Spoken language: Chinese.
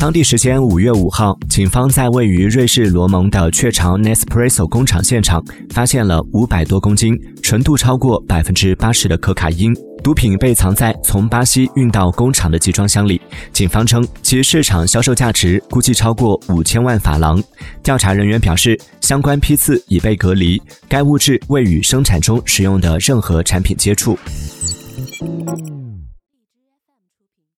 当地时间五月五号警方在位于瑞士罗蒙的雀巢 nespresso 工厂现场发现了五百多公斤纯度超过百分之八十的可卡因。毒品被藏在从巴西运到工厂的集装箱里警方称其市场销售价值估计超过五千万法郎。调查人员表示相关批次已被隔离该物质未与生产中使用的任何产品接触。